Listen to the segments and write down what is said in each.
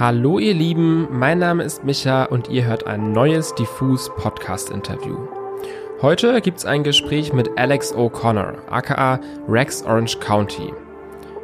Hallo ihr Lieben, mein Name ist Micha und ihr hört ein neues Diffus Podcast Interview. Heute gibt's ein Gespräch mit Alex O'Connor, aka Rex Orange County.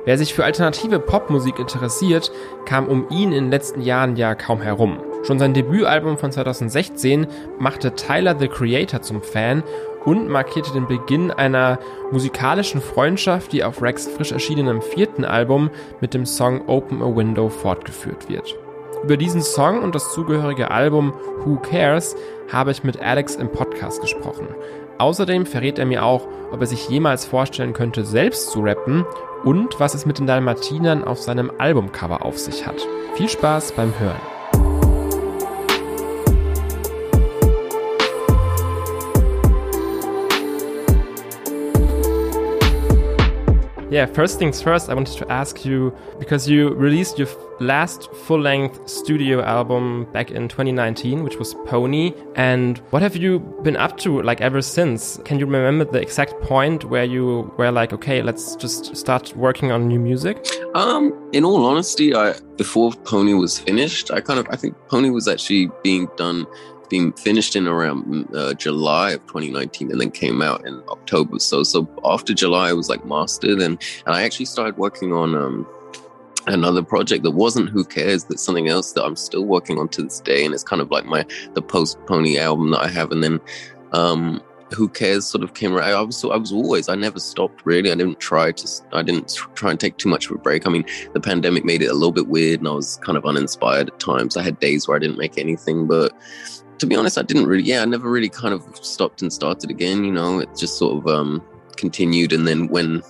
Wer sich für alternative Popmusik interessiert, kam um ihn in den letzten Jahren ja kaum herum. Schon sein Debütalbum von 2016 machte Tyler the Creator zum Fan und markierte den Beginn einer musikalischen Freundschaft, die auf Rex frisch erschienenem vierten Album mit dem Song Open a Window fortgeführt wird. Über diesen Song und das zugehörige Album Who Cares habe ich mit Alex im Podcast gesprochen. Außerdem verrät er mir auch, ob er sich jemals vorstellen könnte, selbst zu rappen und was es mit den Dalmatinern auf seinem Albumcover auf sich hat. Viel Spaß beim Hören. Yeah, first things first, I wanted to ask you because you released your last full length studio album back in 2019, which was Pony. And what have you been up to like ever since? Can you remember the exact point where you were like, okay, let's just start working on new music? Um, in all honesty, I before Pony was finished, I kind of I think Pony was actually being done being finished in around mm, uh, July of 2019 and then came out in October. So so after July, it was like mastered, and and I actually started working on um, another project that wasn't Who Cares. That's something else that I'm still working on to this day, and it's kind of like my the post Pony album that I have, and then. Um, who cares sort of came around. I was I was always I never stopped really. I didn't try to I didn't try and take too much of a break. I mean, the pandemic made it a little bit weird, and I was kind of uninspired at times. I had days where I didn't make anything, but to be honest, I didn't really, yeah, I never really kind of stopped and started again. You know, it just sort of um, continued. And then when,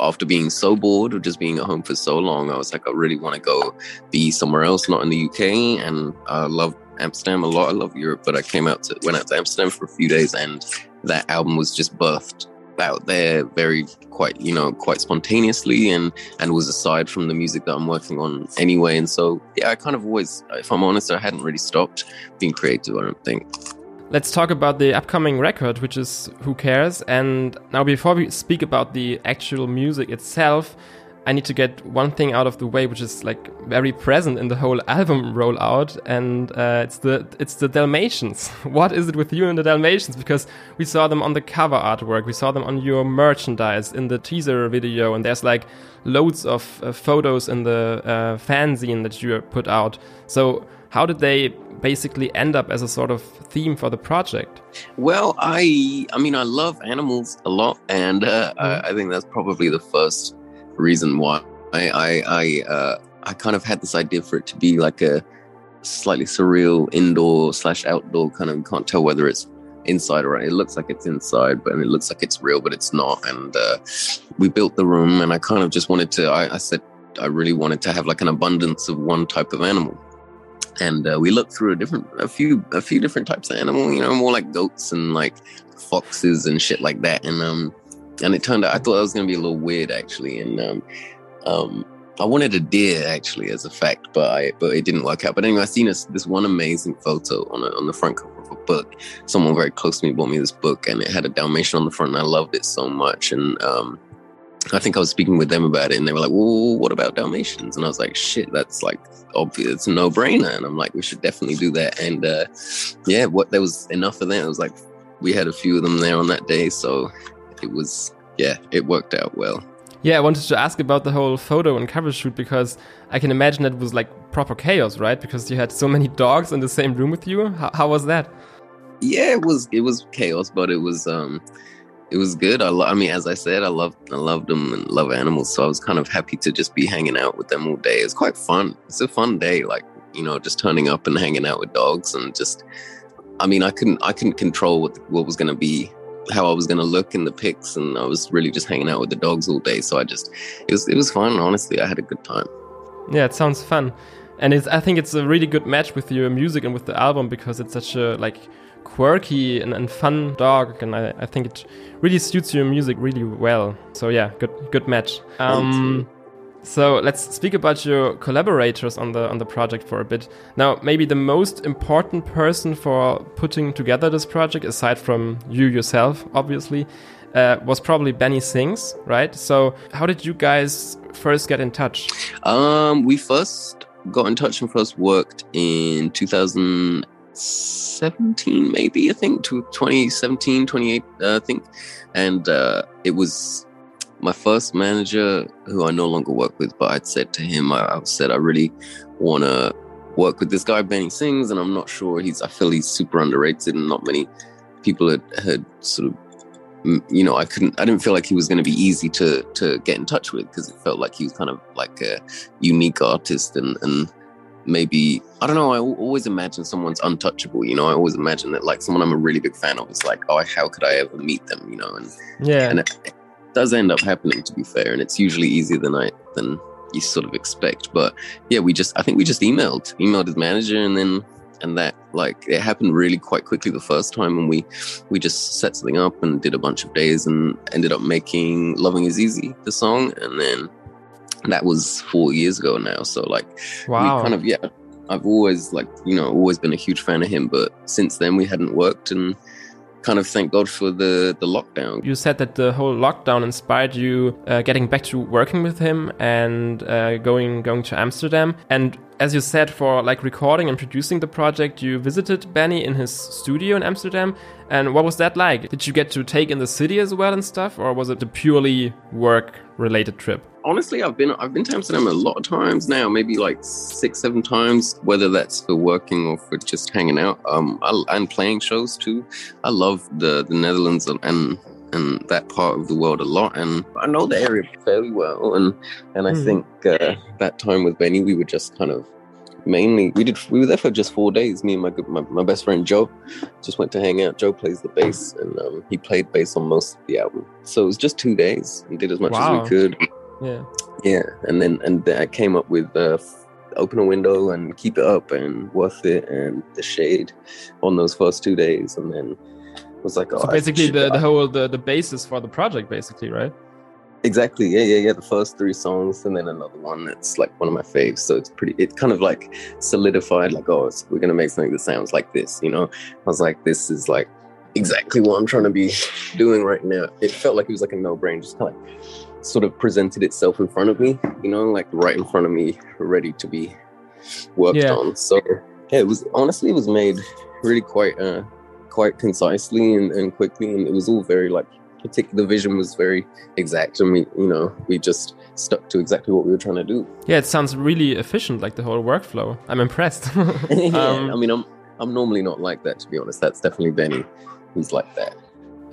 after being so bored of just being at home for so long, I was like, I really want to go be somewhere else, not in the UK. And I love Amsterdam a lot. I love Europe, but I came out to, went out to Amsterdam for a few days and that album was just birthed out there very quite you know quite spontaneously and and was aside from the music that i'm working on anyway and so yeah i kind of always if i'm honest i hadn't really stopped being creative i don't think Let's talk about the upcoming record, which is Who Cares. And now, before we speak about the actual music itself, I need to get one thing out of the way, which is like very present in the whole album rollout, and uh, it's the it's the Dalmatians. What is it with you and the Dalmatians? Because we saw them on the cover artwork, we saw them on your merchandise in the teaser video, and there's like loads of uh, photos in the uh, fanzine that you put out. So how did they basically end up as a sort of theme for the project? Well, I I mean I love animals a lot, and uh, mm. I, I think that's probably the first reason why. I I I, uh, I kind of had this idea for it to be like a slightly surreal indoor slash outdoor kind of can't tell whether it's inside or it looks like it's inside but it looks like it's real but it's not. And uh, we built the room and i kind of just wanted to I, I, said i really wanted to have like an abundance of one type of animal. And uh, we looked through a different a few a few different types of animal you know more like goats and like foxes and shit like that. And um and it turned out I thought it was going to be a little weird actually, and um, um, I wanted a deer actually as a fact, but I, but it didn't work out. But anyway, I seen this this one amazing photo on a, on the front cover of a book. Someone very close to me bought me this book, and it had a Dalmatian on the front, and I loved it so much. And um, I think I was speaking with them about it, and they were like, "Well, what about Dalmatians?" And I was like, "Shit, that's like obvious. It's a no brainer." And I'm like, "We should definitely do that." And uh, yeah, what there was enough of them. It was like we had a few of them there on that day, so it was yeah, it worked out well. Yeah, I wanted to ask about the whole photo and cover shoot because I can imagine it was like proper chaos, right? Because you had so many dogs in the same room with you. How, how was that? Yeah, it was it was chaos, but it was um it was good. I, lo- I mean, as I said, I love I loved them and love animals, so I was kind of happy to just be hanging out with them all day. It's quite fun. It's a fun day, like you know, just turning up and hanging out with dogs and just. I mean, I couldn't I couldn't control what what was going to be how I was gonna look in the pics, and I was really just hanging out with the dogs all day. So I just it was it was fun. Honestly, I had a good time. Yeah, it sounds fun, and it's I think it's a really good match with your music and with the album because it's such a like quirky and, and fun dog, and I, I think it really suits your music really well. So yeah, good good match. Um, so let's speak about your collaborators on the on the project for a bit. Now, maybe the most important person for putting together this project, aside from you yourself, obviously, uh, was probably Benny Sings, right? So, how did you guys first get in touch? Um, we first got in touch and first worked in 2017, maybe I think, to 2017, 28, uh, I think, and uh, it was my first manager who I no longer work with, but I'd said to him, I, I said I really want to work with this guy Benny Sings, and I'm not sure he's. I feel he's super underrated, and not many people had, had sort of you know, I couldn't, I didn't feel like he was going to be easy to to get in touch with because it felt like he was kind of like a unique artist and and maybe I don't know. I always imagine someone's untouchable. You know, I always imagine that like someone I'm a really big fan of is like, oh, how could I ever meet them? You know, and yeah, and does end up happening to be fair, and it's usually easier than I than you sort of expect. But yeah, we just I think we just emailed emailed his manager, and then and that like it happened really quite quickly the first time and we we just set something up and did a bunch of days and ended up making loving is easy the song and then that was four years ago now so like wow. we kind of yeah i've always like you know always been a huge fan of him but since then we hadn't worked and kind of thank God for the the lockdown. You said that the whole lockdown inspired you uh, getting back to working with him and uh, going going to Amsterdam. And as you said, for like recording and producing the project, you visited Benny in his studio in Amsterdam. And what was that like? Did you get to take in the city as well and stuff, or was it a purely work related trip? Honestly, I've been I've been to Amsterdam a lot of times now, maybe like six, seven times. Whether that's for working or for just hanging out, um, I, and playing shows too. I love the the Netherlands and, and that part of the world a lot, and I know the area fairly well. And and I mm. think uh, that time with Benny, we were just kind of mainly we did we were there for just four days. Me and my my, my best friend Joe just went to hang out. Joe plays the bass, and um, he played bass on most of the album. So it was just two days. We did as much wow. as we could. Yeah, yeah, and then and then I came up with. Uh, open a window and keep it up and worth it and the shade on those first two days and then was like oh, so basically the, the whole the, the basis for the project basically right Exactly. Yeah, yeah, yeah. The first three songs, and then another one that's like one of my faves. So it's pretty. It kind of like solidified. Like, oh, we're gonna make something that sounds like this. You know, I was like, this is like exactly what I'm trying to be doing right now. It felt like it was like a no brain. Just kind of like sort of presented itself in front of me. You know, like right in front of me, ready to be worked yeah. on. So yeah, it was honestly it was made really quite uh quite concisely and, and quickly, and it was all very like particular The vision was very exact and we you know we just stuck to exactly what we were trying to do yeah it sounds really efficient like the whole workflow i'm impressed yeah, um, i mean i'm i'm normally not like that to be honest that's definitely benny who's like that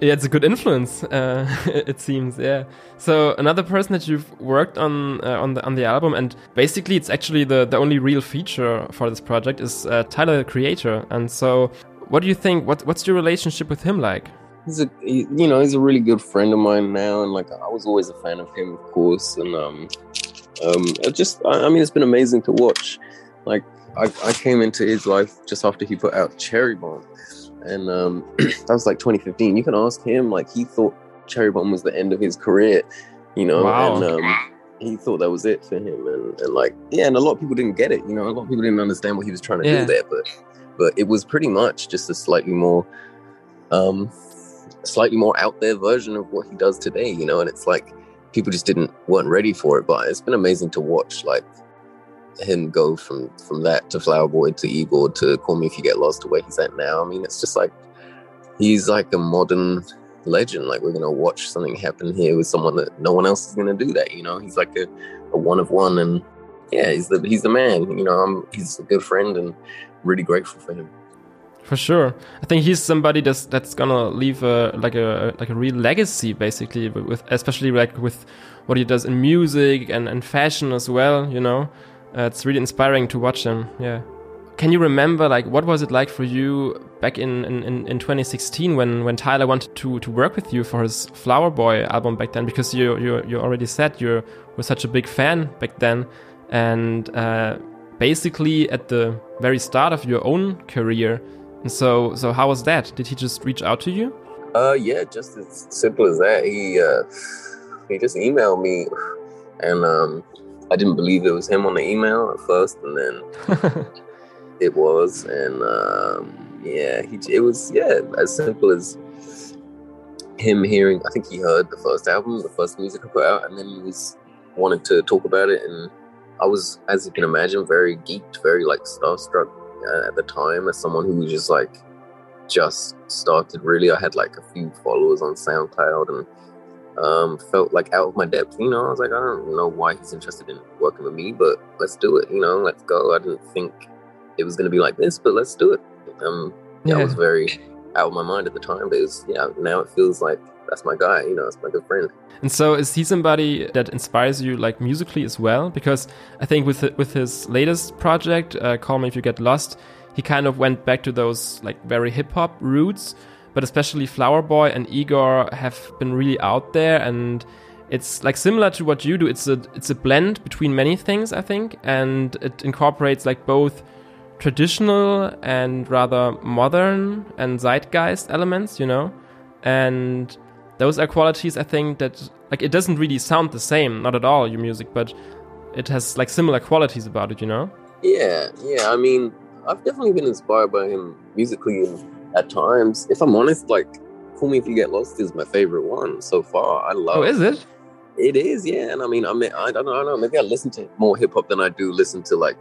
it's a good influence. Uh, it seems, yeah. So another person that you've worked on uh, on the on the album, and basically it's actually the the only real feature for this project is uh, Tyler the Creator. And so, what do you think? What what's your relationship with him like? he's a he, you know he's a really good friend of mine now, and like I was always a fan of him, of course, and um um just I, I mean it's been amazing to watch. Like I, I came into his life just after he put out Cherry Bomb, and um that was like 2015. You can ask him like he thought Cherry Bomb was the end of his career, you know, wow. and um he thought that was it for him, and, and like yeah, and a lot of people didn't get it. You know, a lot of people didn't understand what he was trying to yeah. do there, but but it was pretty much just a slightly more um slightly more out there version of what he does today, you know, and it's like people just didn't weren't ready for it. But it's been amazing to watch like him go from from that to Flower Boy to Igor to Call Me If You Get Lost to where he's at now. I mean, it's just like he's like a modern legend. Like we're gonna watch something happen here with someone that no one else is gonna do that. You know, he's like a, a one of one, and yeah, he's the he's the man. You know, I'm, he's a good friend and really grateful for him. For sure, I think he's somebody that's that's gonna leave a like a like a real legacy, basically, with especially like with what he does in music and and fashion as well. You know, uh, it's really inspiring to watch him. Yeah. Can you remember like what was it like for you back in, in, in 2016 when, when Tyler wanted to, to work with you for his Flower Boy album back then? Because you you, you already said you were such a big fan back then, and uh, basically at the very start of your own career, and so, so how was that? Did he just reach out to you? Uh, yeah, just as simple as that. He uh, he just emailed me, and um, I didn't believe it was him on the email at first, and then it was, and um, yeah, he it was yeah as simple as him hearing. I think he heard the first album, the first music I put out, and then he was wanted to talk about it and I was, as you can imagine, very geeked, very like starstruck uh, at the time as someone who was just like just started. Really, I had like a few followers on SoundCloud and um, felt like out of my depth. You know, I was like, I don't know why he's interested in working with me, but let's do it. You know, let's go. I didn't think it was going to be like this, but let's do it. Um, yeah. I was very out of my mind at the time, but it was, yeah, now it feels like that's my guy, you know, it's my good friend. And so is he somebody that inspires you like musically as well? Because I think with with his latest project, uh, Call Me If You Get Lost, he kind of went back to those like very hip hop roots, but especially Flower Boy and Igor have been really out there and it's like similar to what you do. It's a it's a blend between many things, I think, and it incorporates like both traditional and rather modern and zeitgeist elements, you know? And those are qualities I think that like it doesn't really sound the same, not at all, your music, but it has like similar qualities about it, you know? Yeah, yeah. I mean, I've definitely been inspired by him musically and at times. If I'm honest, like Call Me If You Get Lost is my favorite one so far. I oh, love Oh, is it? It is, yeah. And I mean, I mean, I don't know, I don't know. Maybe I listen to more hip hop than I do listen to like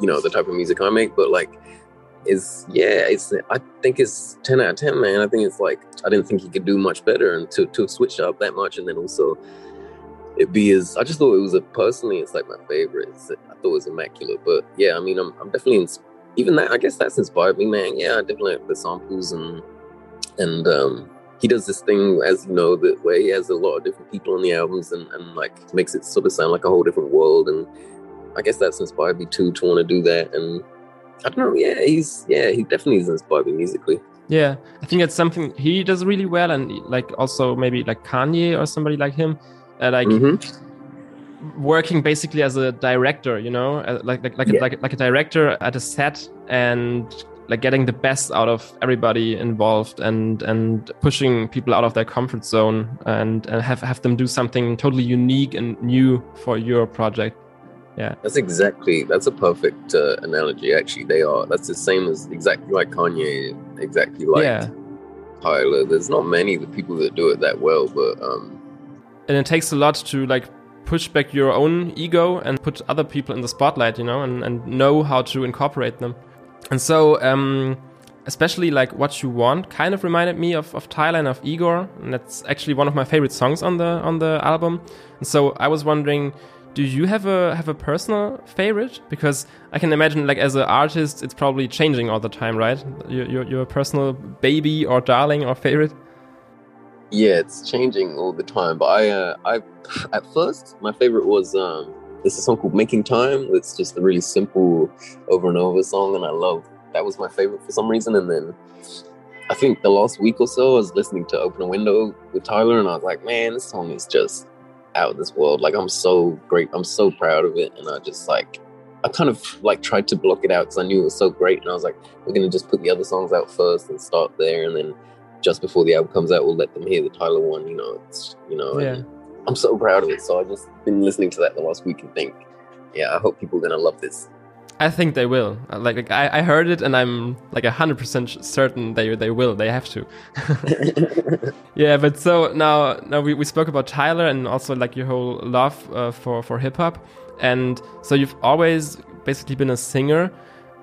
you know the type of music I make, but like is yeah, it's I think it's ten out of ten, man. I think it's like I didn't think he could do much better and to to switch up that much and then also it be as I just thought it was a personally it's like my favorite. It's, I thought it was immaculate, but yeah, I mean I'm I'm definitely even that I guess that's inspired me, man. Yeah, I definitely like the samples and and um he does this thing, as you know, that where he has a lot of different people on the albums and, and like makes it sort of sound like a whole different world and I guess that's inspired me too to want to do that. And I don't know, yeah, he's yeah, he definitely is inspired me musically. Yeah, I think it's something he does really well, and like also maybe like Kanye or somebody like him, uh, like mm-hmm. Working basically as a director, you know, uh, like like like, yeah. a, like like a director at a set and like getting the best out of everybody involved and and pushing people out of their comfort zone and, and have have them do something totally unique and new for your project. Yeah. That's exactly that's a perfect uh, analogy actually. They are that's the same as exactly like kanye exactly like yeah. tyler. There's not many the people that do it that well but um and it takes a lot to like push back your own ego and put other people in the spotlight you know and, and know how to incorporate them and so um especially like what you want kind of reminded me of, of Tyler and of Igor and that's actually one of my favorite songs on the on the album and so I was wondering do you have a have a personal favorite? Because I can imagine, like as an artist, it's probably changing all the time, right? Your your, your personal baby or darling or favorite. Yeah, it's changing all the time. But I, uh, I, at first, my favorite was um, this is a song called "Making Time." It's just a really simple over and over song, and I love that was my favorite for some reason. And then I think the last week or so, I was listening to "Open a Window" with Tyler, and I was like, man, this song is just out of this world. Like I'm so great. I'm so proud of it. And I just like, I kind of like tried to block it out because I knew it was so great. And I was like, we're to just put the other songs out first and start there. And then just before the album comes out, we'll let them hear the Tyler one, you know, it's, you know, yeah. I'm so proud of it. So I just been listening to that the last week and think, yeah, I hope people are going to love this. I think they will. Like, like I, I heard it, and I'm like hundred percent certain they they will. They have to. yeah, but so now now we, we spoke about Tyler and also like your whole love uh, for for hip hop, and so you've always basically been a singer.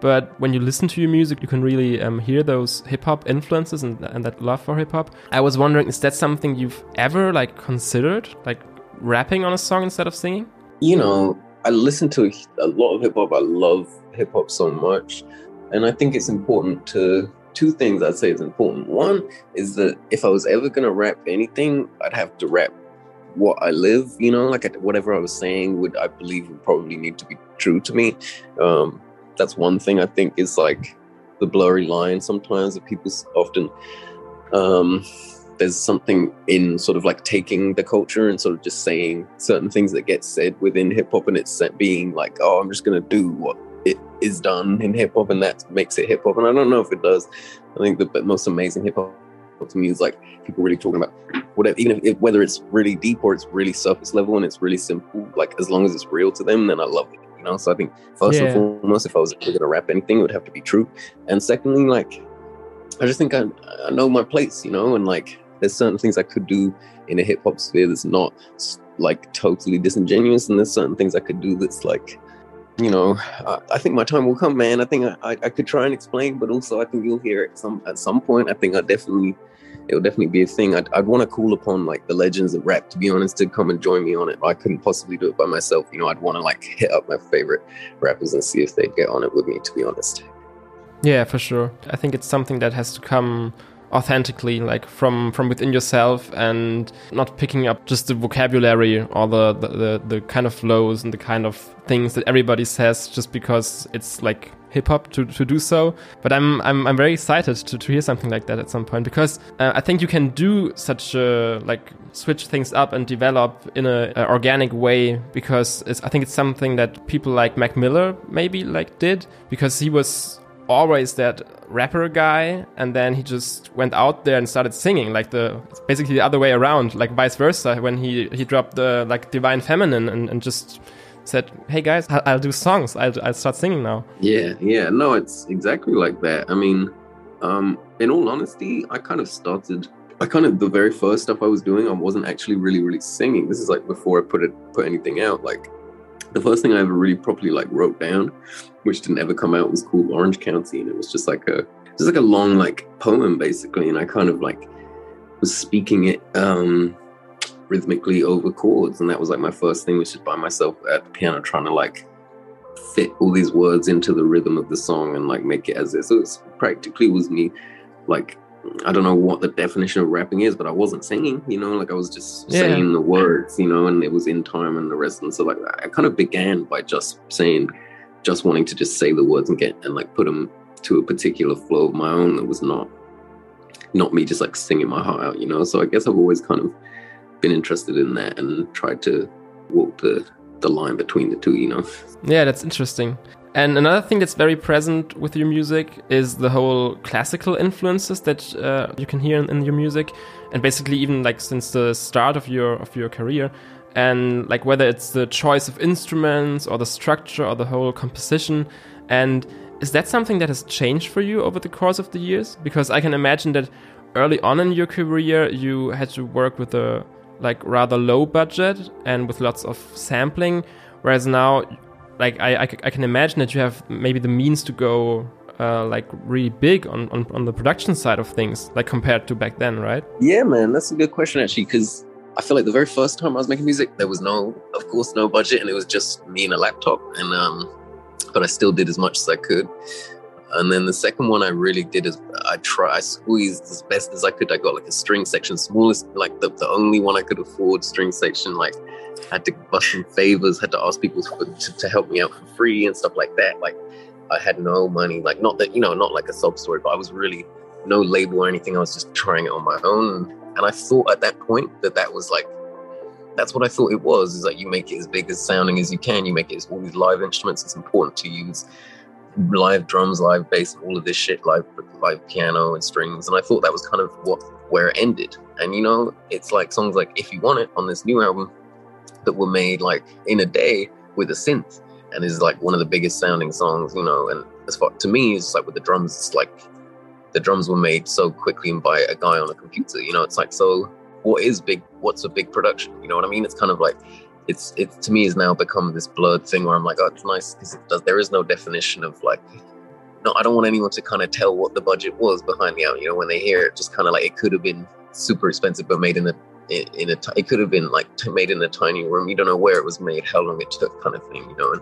But when you listen to your music, you can really um, hear those hip hop influences and, and that love for hip hop. I was wondering, is that something you've ever like considered, like rapping on a song instead of singing? You know, I listen to a lot of hip hop. I love hip hop so much. And I think it's important to two things I'd say is important. One is that if I was ever gonna rap anything, I'd have to rap what I live, you know, like whatever I was saying would I believe would probably need to be true to me. Um, that's one thing I think is like the blurry line sometimes that people often um, there's something in sort of like taking the culture and sort of just saying certain things that get said within hip hop and it's being like, oh, I'm just gonna do what it is done in hip hop and that makes it hip hop. And I don't know if it does. I think the most amazing hip hop to me is like people really talking about whatever, even if it, whether it's really deep or it's really surface level and it's really simple. Like as long as it's real to them, then I love it. You know. So I think first yeah. and foremost, if I was gonna rap anything, it would have to be true. And secondly, like I just think I, I know my place. You know, and like there's certain things I could do in a hip hop sphere that's not like totally disingenuous, and there's certain things I could do that's like you know, I, I, think my time will come, man. I think I, I, could try and explain, but also I think you'll hear it some at some point. I think I definitely it'll definitely be a thing. I'd, I'd want to call upon like the legends of rap, to be honest, to come and join me on it. I couldn't possibly do it by myself. You know, I'd want to like hit up my favorite rappers and see if they'd get on it with me, to be honest. Yeah, for sure. I think it's something that has to come authentically like from from within yourself and not picking up just the vocabulary or the, the the, the kind of flows and the kind of things that everybody says just because it's like hip hop to, to do so. But I'm, I'm, I'm very excited to, to hear something like that at some point because uh, I think you can do such a, like, switch things up and develop in a, a organic way because I think it's something that people like Mac Miller maybe like did because he was always that rapper guy and then he just went out there and started singing like the basically the other way around like vice versa when he he dropped the like divine feminine and, and just said hey guys I'll, do songs I'll, I'll start singing now yeah yeah no it's exactly like that i mean um in all honesty i kind of started I kind of the very first stuff I was doing, I wasn't actually really, really singing. This is like before I put it put anything out. Like the first thing I ever really properly like wrote down, which didn't ever come out, was called Orange County, and it was just like a just like a long like poem basically, and I kind of like was speaking it um rhythmically over chords, and that was like my first thing, which is by myself at the piano trying to like fit all these words into the rhythm of the song and like make it as it. So it's practically was me like I don't know what the definition of rapping is, but I wasn't singing, you know, like I was just yeah. saying the words, you know, and it was in time and the rest. And so like I kind of began by just saying, just wanting to just say the words and get and like put them to a particular flow of my own that was not not me just like singing my heart out, you know. So I guess I've always kind of been interested in that and tried to walk the the line between the two, you know. Yeah, that's interesting. And another thing that's very present with your music is the whole classical influences that uh, you can hear in, in, your music, and basically even like since the start of your of your career, and like whether it's the choice of instruments or the structure or the whole composition. And is that something that has changed for you over the course of the years? Because I can imagine that early on in your career you had to work with a like rather low budget and with lots of sampling, whereas now like I, I, I, can imagine that you have maybe the means to go uh, like really big on, on, on the production side of things, like compared to back then, right? Yeah, man, that's a good question actually, because I feel like the very first time I was making music, there was no, of course, no budget, and it was just me and a laptop, and um, but I still did as much as I could. And then the second one I really did is I try I squeezed as best as I could. I got like a string section, smallest, like the, the only one I could afford string section, like had to bust some favors, had to ask people to, to help me out for free and stuff like that. Like I had no money, like not that, you know, not like a sob story, but I was really no label or anything. I was just trying it on my own. And I thought at that point that that was like, that's what I thought it was, is like you make it as big as sounding as you can. You make it as all these live instruments. It's important to use live drums, live bass, all of this shit, live, live piano and strings. And I thought that was kind of what, where it ended. And you know, it's like songs like If You Want It on this new album, that were made like in a day with a synth and is like one of the biggest sounding songs, you know. And as far to me, it's like with the drums, it's like the drums were made so quickly and by a guy on a computer, you know. It's like so, what is big? What's a big production? You know what I mean? It's kind of like it's it to me has now become this blurred thing where I'm like, oh, it's nice because it does. There is no definition of like. No, I don't want anyone to kind of tell what the budget was behind the album. You know, when they hear it, just kind of like it could have been super expensive, but made in a in, in a, t- it could have been like t- made in a tiny room. You don't know where it was made, how long it took, kind of thing, you know. And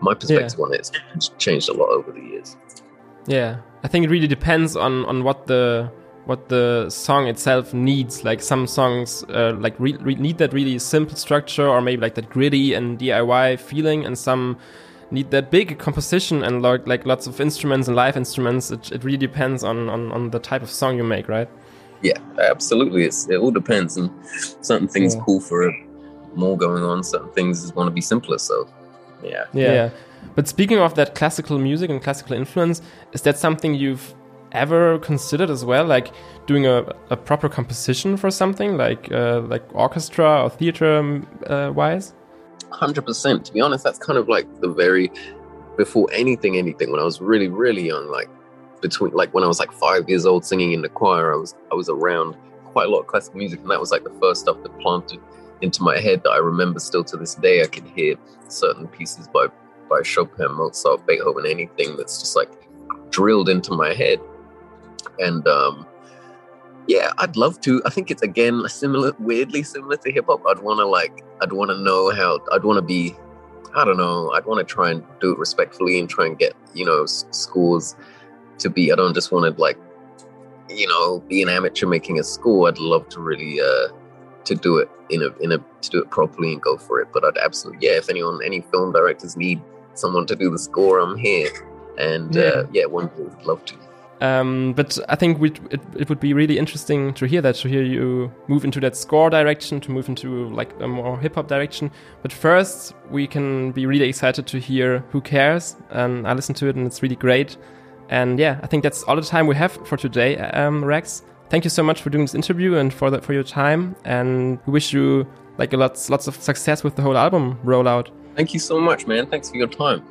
my perspective yeah. on it has changed a lot over the years. Yeah, I think it really depends on on what the what the song itself needs. Like some songs, uh, like re- re- need that really simple structure, or maybe like that gritty and DIY feeling, and some need that big composition and like like lots of instruments and live instruments. It, it really depends on, on on the type of song you make, right? Yeah, absolutely. It's, it all depends, and certain things yeah. call for more going on. Certain things want to be simpler. So, yeah. yeah, yeah. But speaking of that classical music and classical influence, is that something you've ever considered as well, like doing a, a proper composition for something, like uh, like orchestra or theater um, uh, wise? Hundred percent. To be honest, that's kind of like the very before anything, anything. When I was really, really young, like between like when I was like five years old singing in the choir, I was I was around quite a lot of classical music, and that was like the first stuff that planted into my head that I remember still to this day. I can hear certain pieces by by Chopin, Mozart, Beethoven, anything that's just like drilled into my head. And um, yeah, I'd love to. I think it's again similar, weirdly similar to hip hop. I'd want to like, I'd want to know how. I'd want to be. I don't know. I'd want to try and do it respectfully and try and get you know schools to be. I don't just want to like, you know, be an amateur making a score. I'd love to really uh to do it in a in a to do it properly and go for it. But I'd absolutely yeah. If anyone, any film directors need someone to do the score, I'm here. And yeah, uh, yeah one would love to. Um, but I think it, it would be really interesting to hear that, to hear you move into that score direction, to move into like a more hip hop direction. But first, we can be really excited to hear Who Cares. And I listened to it and it's really great. And yeah, I think that's all the time we have for today, um, Rex. Thank you so much for doing this interview and for the, for your time. And we wish you like lots lots of success with the whole album rollout. Thank you so much, man. Thanks for your time.